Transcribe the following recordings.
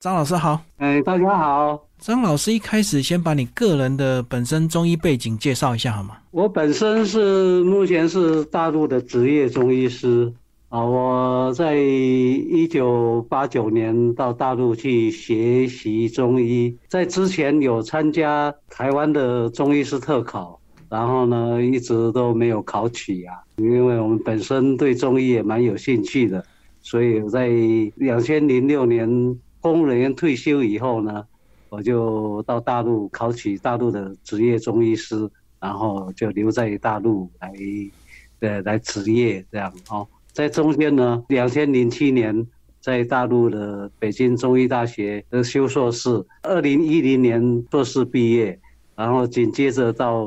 张老师好，哎，大家好。张老师一开始先把你个人的本身中医背景介绍一下好吗？我本身是目前是大陆的职业中医师啊，我在一九八九年到大陆去学习中医，在之前有参加台湾的中医师特考，然后呢一直都没有考取啊，因为我们本身对中医也蛮有兴趣的，所以在两千零六年。公务人员退休以后呢，我就到大陆考取大陆的职业中医师，然后就留在大陆来，呃，来执业这样哦。在中间呢，两千零七年在大陆的北京中医大学的修硕士，二零一零年硕士毕业，然后紧接着到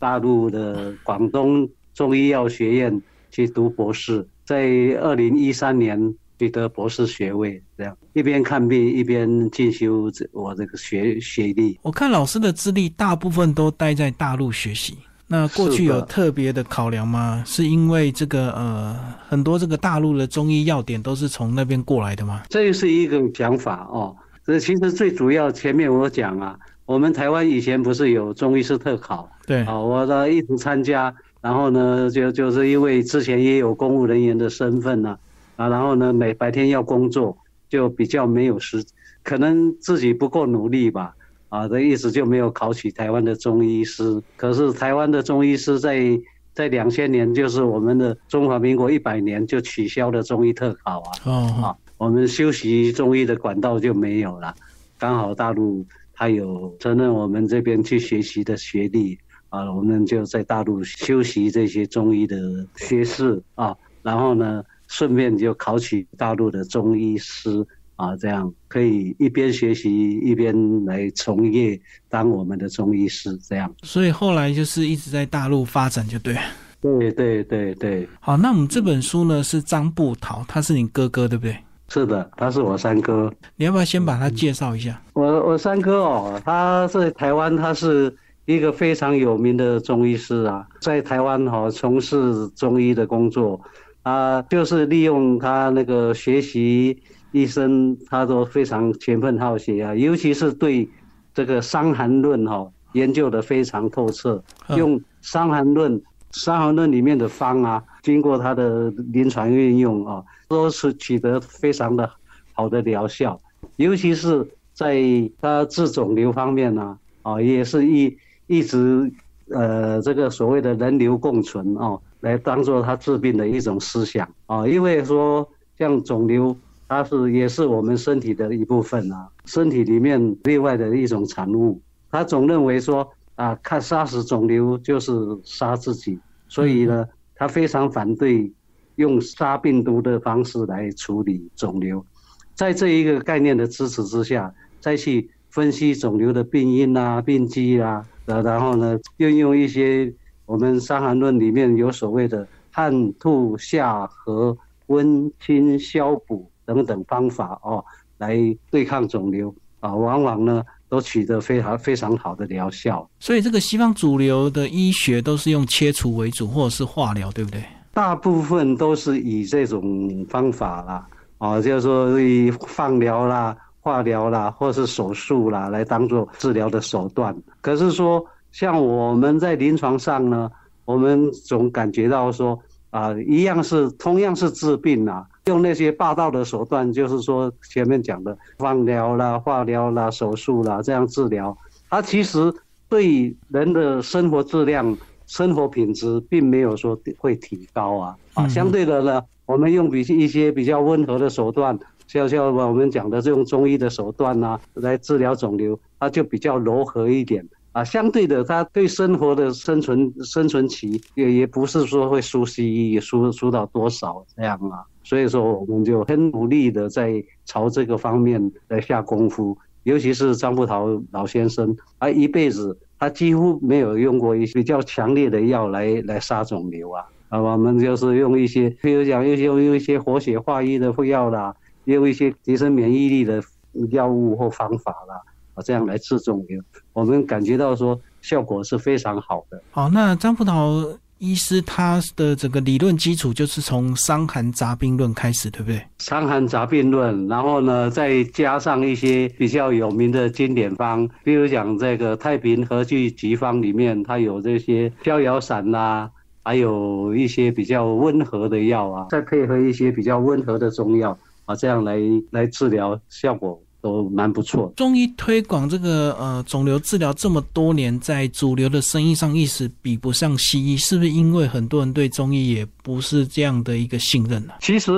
大陆的广东中医药学院去读博士，在二零一三年。取得博士学位，这样一边看病一边进修这我这个学学历。我看老师的资历大部分都待在大陆学习，那过去有特别的考量吗？是因为这个呃很多这个大陆的中医药点都是从那边过来的吗？这是一个想法哦。这其实最主要前面我讲啊，我们台湾以前不是有中医师特考？对啊，我呢一直参加，然后呢就就是因为之前也有公务人员的身份呢。啊，然后呢，每白天要工作，就比较没有时，可能自己不够努力吧。啊，的意思就没有考取台湾的中医师。可是台湾的中医师在在两千年，就是我们的中华民国一百年就取消了中医特考啊。哦。啊，我们修习中医的管道就没有了。刚好大陆他有承认我们这边去学习的学历啊，我们就在大陆修习这些中医的学士啊，然后呢。顺便就考取大陆的中医师啊，这样可以一边学习一边来从业当我们的中医师，这样。所以后来就是一直在大陆发展，就对。对对对对。好，那我们这本书呢是张步桃，他是你哥哥对不对？是的，他是我三哥。你要不要先把他介绍一下？我我三哥哦，他在台湾，他是一个非常有名的中医师啊，在台湾哈从事中医的工作。啊，就是利用他那个学习医生，他都非常勤奋好学啊，尤其是对这个《伤寒论》哈研究的非常透彻，用《伤寒论》《伤寒论》里面的方啊，经过他的临床运用啊，都是取得非常的好的疗效，尤其是在他治肿瘤方面呢，啊，也是一一直呃这个所谓的人流共存哦。来当做他治病的一种思想啊，因为说像肿瘤，它是也是我们身体的一部分啊，身体里面另外的一种产物。他总认为说啊，看杀死肿瘤就是杀自己，所以呢，他非常反对用杀病毒的方式来处理肿瘤。在这一个概念的支持之下，再去分析肿瘤的病因啊、病机啊，然后呢，运用一些。我们《伤寒论》里面有所谓的汗吐下和温清消补等等方法哦，来对抗肿瘤啊，往往呢都取得非常非常好的疗效。所以这个西方主流的医学都是用切除为主，或者是化疗，对不对？大部分都是以这种方法啦，啊，就是说以放疗啦、化疗啦，或是手术啦来当做治疗的手段。可是说。像我们在临床上呢，我们总感觉到说啊，一样是同样是治病啊，用那些霸道的手段，就是说前面讲的放疗啦、化疗啦、手术啦这样治疗，它其实对人的生活质量、生活品质并没有说会提高啊。啊，相对的呢，我们用比一些比较温和的手段，像像我们讲的这种中医的手段呐，来治疗肿瘤，它就比较柔和一点。啊，相对的，他对生活的生存生存期也也不是说会输西医输输到多少这样啊，所以说我们就很努力的在朝这个方面来下功夫，尤其是张步桃老先生，他一辈子他几乎没有用过一些比较强烈的药来来杀肿瘤啊，啊，我们就是用一些，比如讲用用用一些活血化瘀的药啦，用一些提升免疫力的药物或方法啦。啊，这样来治肿瘤，我们感觉到说效果是非常好的。好，那张葡萄医师他的整个理论基础就是从《伤寒杂病论》开始，对不对？《伤寒杂病论》，然后呢，再加上一些比较有名的经典方，比如讲这个《太平和剂急方》里面，它有这些逍遥散啦，还有一些比较温和的药啊，再配合一些比较温和的中药啊，这样来来治疗，效果。都蛮不错。中医推广这个呃肿瘤治疗这么多年，在主流的生意上一直比不上西医，是不是因为很多人对中医也不是这样的一个信任呢？其实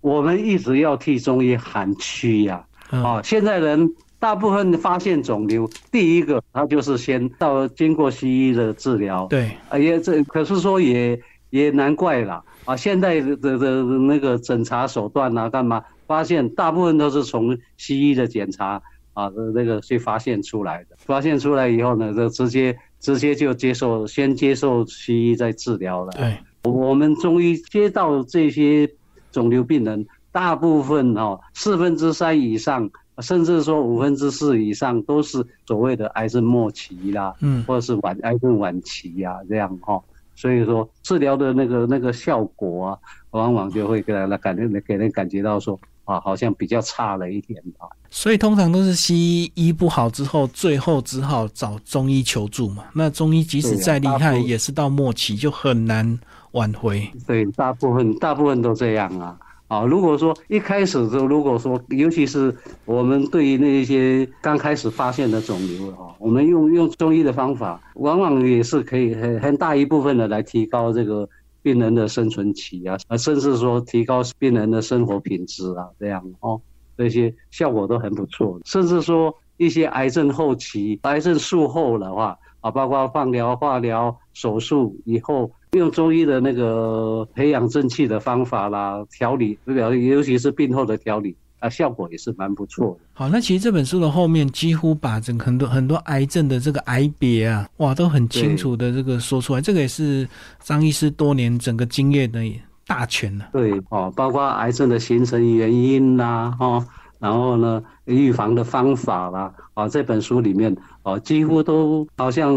我们一直要替中医喊屈呀！啊，现在人大部分发现肿瘤，第一个他就是先到经过西医的治疗。对，啊也这可是说也也难怪啦啊！现在的的那个诊查手段啊，干嘛？发现大部分都是从西医的检查啊，那个去发现出来的。发现出来以后呢，就直接直接就接受，先接受西医再治疗了。对，我们中医接到这些肿瘤病人，大部分哦，四分之三以上，甚至说五分之四以上，都是所谓的癌症末期啦，嗯，或者是晚癌症晚期呀，这样哈。所以说治疗的那个那个效果啊，往往就会给人感觉给人感觉到说。啊，好像比较差了一点啊，所以通常都是西医医不好之后，最后只好找中医求助嘛。那中医即使再厉害，也是到末期就很难挽回。对，大部分大部分都这样啊。啊，如果说一开始就如果说，尤其是我们对于那些刚开始发现的肿瘤啊，我们用用中医的方法，往往也是可以很很大一部分的来提高这个。病人的生存期啊，甚至说提高病人的生活品质啊，这样哦，这些效果都很不错。甚至说一些癌症后期、癌症术后的话啊，包括放疗、化疗、手术以后，用中医的那个培养正气的方法啦，调理，尤其是病后的调理。啊，效果也是蛮不错的。好，那其实这本书的后面几乎把整很多很多癌症的这个癌别啊，哇，都很清楚的这个说出来。这个也是张医师多年整个经验的大全了。对，哦，包括癌症的形成原因啦，哦，然后呢，预防的方法啦，啊，这本书里面哦，几乎都好像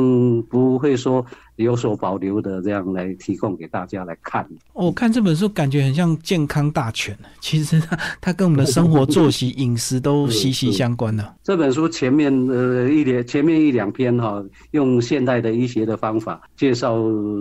不会说。有所保留的这样来提供给大家来看。我看这本书感觉很像健康大全，其实它它跟我们的生活作息、饮食都息息相关的。这本书前面呃一点前面一两篇哈，用现代的医学的方法介绍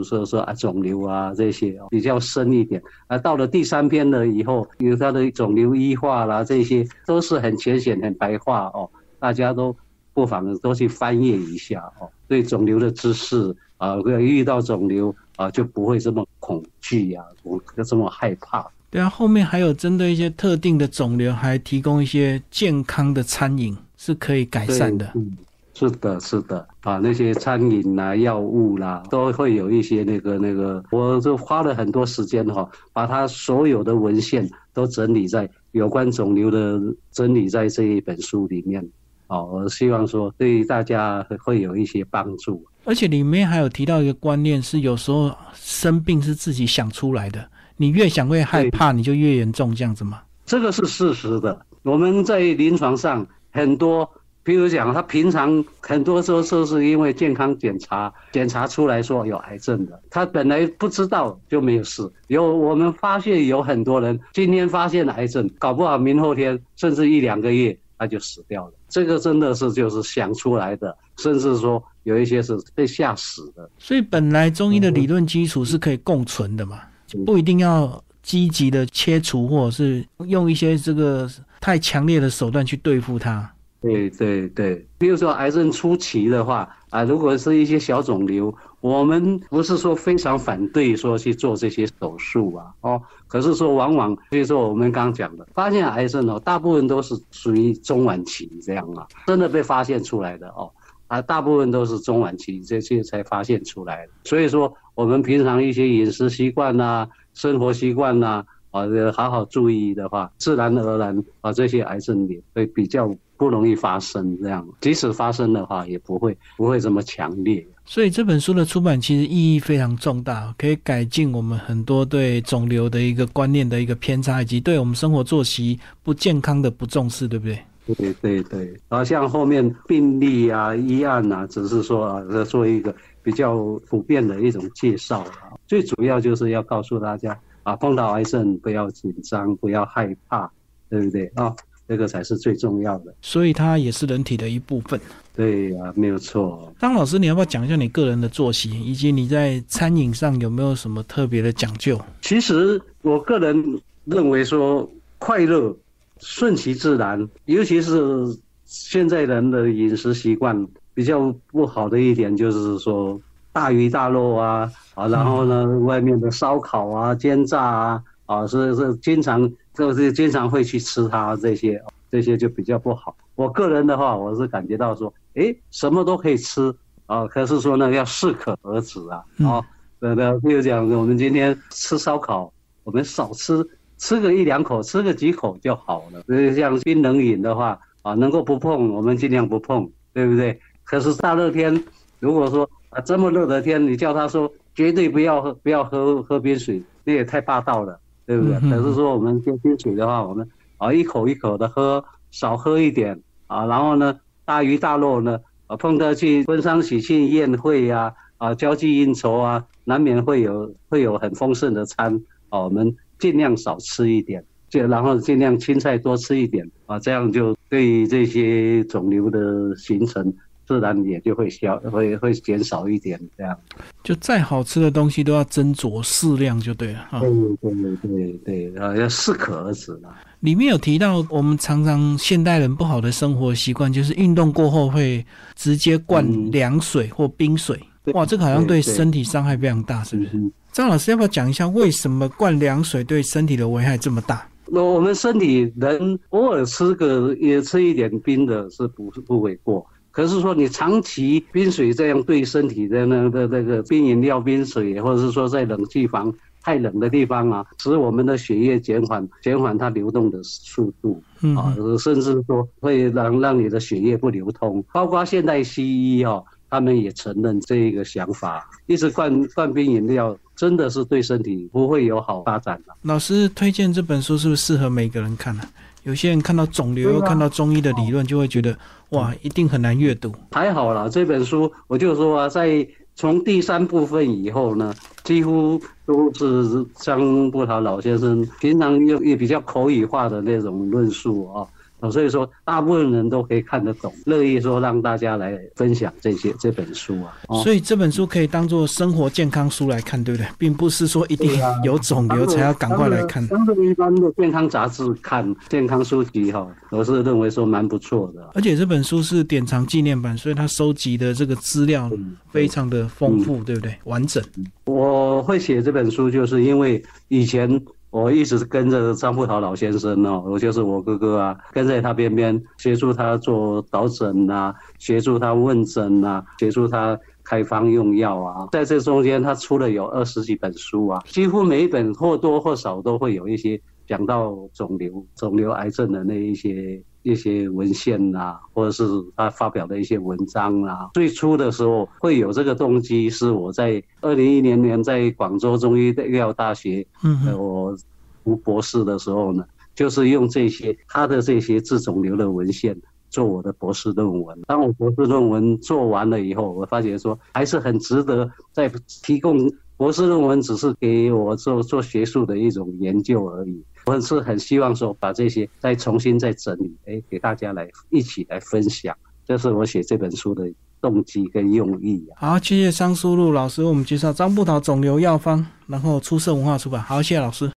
说说啊肿瘤啊这些比较深一点。啊，到了第三篇了以后，有它的肿瘤医化啦，这些都是很浅显、很白话哦，大家都不妨多去翻阅一下哦，对肿瘤的知识。啊，遇到肿瘤啊，就不会这么恐惧呀，不这么害怕。对啊，后面还有针对一些特定的肿瘤，还提供一些健康的餐饮是可以改善的。嗯，是的，是的，啊，那些餐饮啦、药物啦，都会有一些那个那个，我就花了很多时间哈，把它所有的文献都整理在有关肿瘤的整理在这一本书里面。哦，我希望说对大家会有一些帮助。而且里面还有提到一个观念，是有时候生病是自己想出来的，你越想越害怕，你就越严重，这样子吗？这个是事实的。我们在临床上很多，比如讲他平常很多时候都是因为健康检查检查出来说有癌症的，他本来不知道就没有事。有我们发现有很多人今天发现癌症，搞不好明后天甚至一两个月他就死掉了。这个真的是就是想出来的，甚至说。有一些是被吓死的，所以本来中医的理论基础是可以共存的嘛，不一定要积极的切除，或者是用一些这个太强烈的手段去对付它。对对对，比如说癌症初期的话啊，如果是一些小肿瘤，我们不是说非常反对说去做这些手术啊，哦，可是说往往，比如说我们刚讲的，发现癌症哦，大部分都是属于中晚期这样啊，真的被发现出来的哦。啊，大部分都是中晚期这些才发现出来的，所以说我们平常一些饮食习惯呐、生活习惯呐，啊，好好注意的话，自然而然啊，这些癌症也会比较不容易发生。这样，即使发生的话，也不会不会这么强烈。所以这本书的出版其实意义非常重大，可以改进我们很多对肿瘤的一个观念的一个偏差，以及对我们生活作息不健康的不重视，对不对？对对对，好像后面病例啊、医案啊，只是说啊，做一个比较普遍的一种介绍啊。最主要就是要告诉大家啊，碰到癌症不要紧张，不要害怕，对不对啊？这个才是最重要的。所以它也是人体的一部分。对呀，没有错。张老师，你要不要讲一下你个人的作息，以及你在餐饮上有没有什么特别的讲究？其实我个人认为说，快乐顺其自然，尤其是现在人的饮食习惯比较不好的一点，就是说大鱼大肉啊，啊，然后呢，外面的烧烤啊、煎炸啊，啊，是是经常就是经常会去吃它这些，这些就比较不好。我个人的话，我是感觉到说，哎，什么都可以吃啊，可是说呢，要适可而止啊，啊，那那，比如讲我们今天吃烧烤，我们少吃。吃个一两口，吃个几口就好了。所以像冰冷饮的话，啊，能够不碰，我们尽量不碰，对不对？可是大热天，如果说啊这么热的天，你叫他说绝对不要喝，不要喝喝冰水，那也太霸道了，对不对？可是说我们喝冰水的话，我们啊一口一口的喝，少喝一点啊。然后呢，大鱼大肉呢，啊碰到去婚丧喜庆宴会呀，啊交际应酬啊，难免会有会有很丰盛的餐啊，我们。尽量少吃一点，就然后尽量青菜多吃一点啊，这样就对于这些肿瘤的形成自然也就会消，会会减少一点。这样，就再好吃的东西都要斟酌适量就对了啊。对对对对啊，要适可而止啦。里面有提到，我们常常现代人不好的生活习惯，就是运动过后会直接灌凉水或冰水。哇，这个好像对身体伤害非常大，是不是？张老师要不要讲一下为什么灌凉水对身体的危害这么大？那我们身体人偶尔吃个也吃一点冰的是不不为过，可是说你长期冰水这样对身体的那个那个冰饮料、冰水，或者是说在冷气房太冷的地方啊，使我们的血液减缓减缓它流动的速度啊，甚至说会让让你的血液不流通。包括现代西医哦，他们也承认这一个想法，一直灌灌冰饮料。真的是对身体不会有好发展的。老师推荐这本书是不是适合每个人看呢？有些人看到肿瘤，又看到中医的理论，就会觉得哇，一定很难阅读。还好啦，这本书我就说啊，在从第三部分以后呢，几乎都是张步桃老先生平常又也比较口语化的那种论述啊。所以说，大部分人都可以看得懂，乐意说让大家来分享这些这本书啊。所以这本书可以当做生活健康书来看，对不对？并不是说一定 有肿瘤才要赶快来看。当做一般的健康杂志看，健康书籍哈，我是认为说蛮不错的。而且这本书是典藏纪念版，所以它收集的这个资料非常的丰富，对不对？完整。我会写这本书，就是因为以前。我一直跟着张富桃老先生哦，我就是我哥哥啊，跟在他边边，协助他做导诊呐，协助他问诊呐，协助他开方用药啊。在这中间，他出了有二十几本书啊，几乎每一本或多或少都会有一些讲到肿瘤、肿瘤癌症的那一些一些文献呐，或者是他发表的一些文章啊。最初的时候会有这个动机，是我在二零一零年在广州中医医药大学，嗯，我。读博士的时候呢，就是用这些他的这些治肿瘤的文献做我的博士论文。当我博士论文做完了以后，我发觉说还是很值得再提供博士论文，只是给我做做学术的一种研究而已。我是很希望说把这些再重新再整理，哎，给大家来一起来分享。这是我写这本书的动机跟用意啊。好，谢谢张书禄老师为我们介绍张布桃肿瘤药方，然后出色文化出版。好，谢谢老师。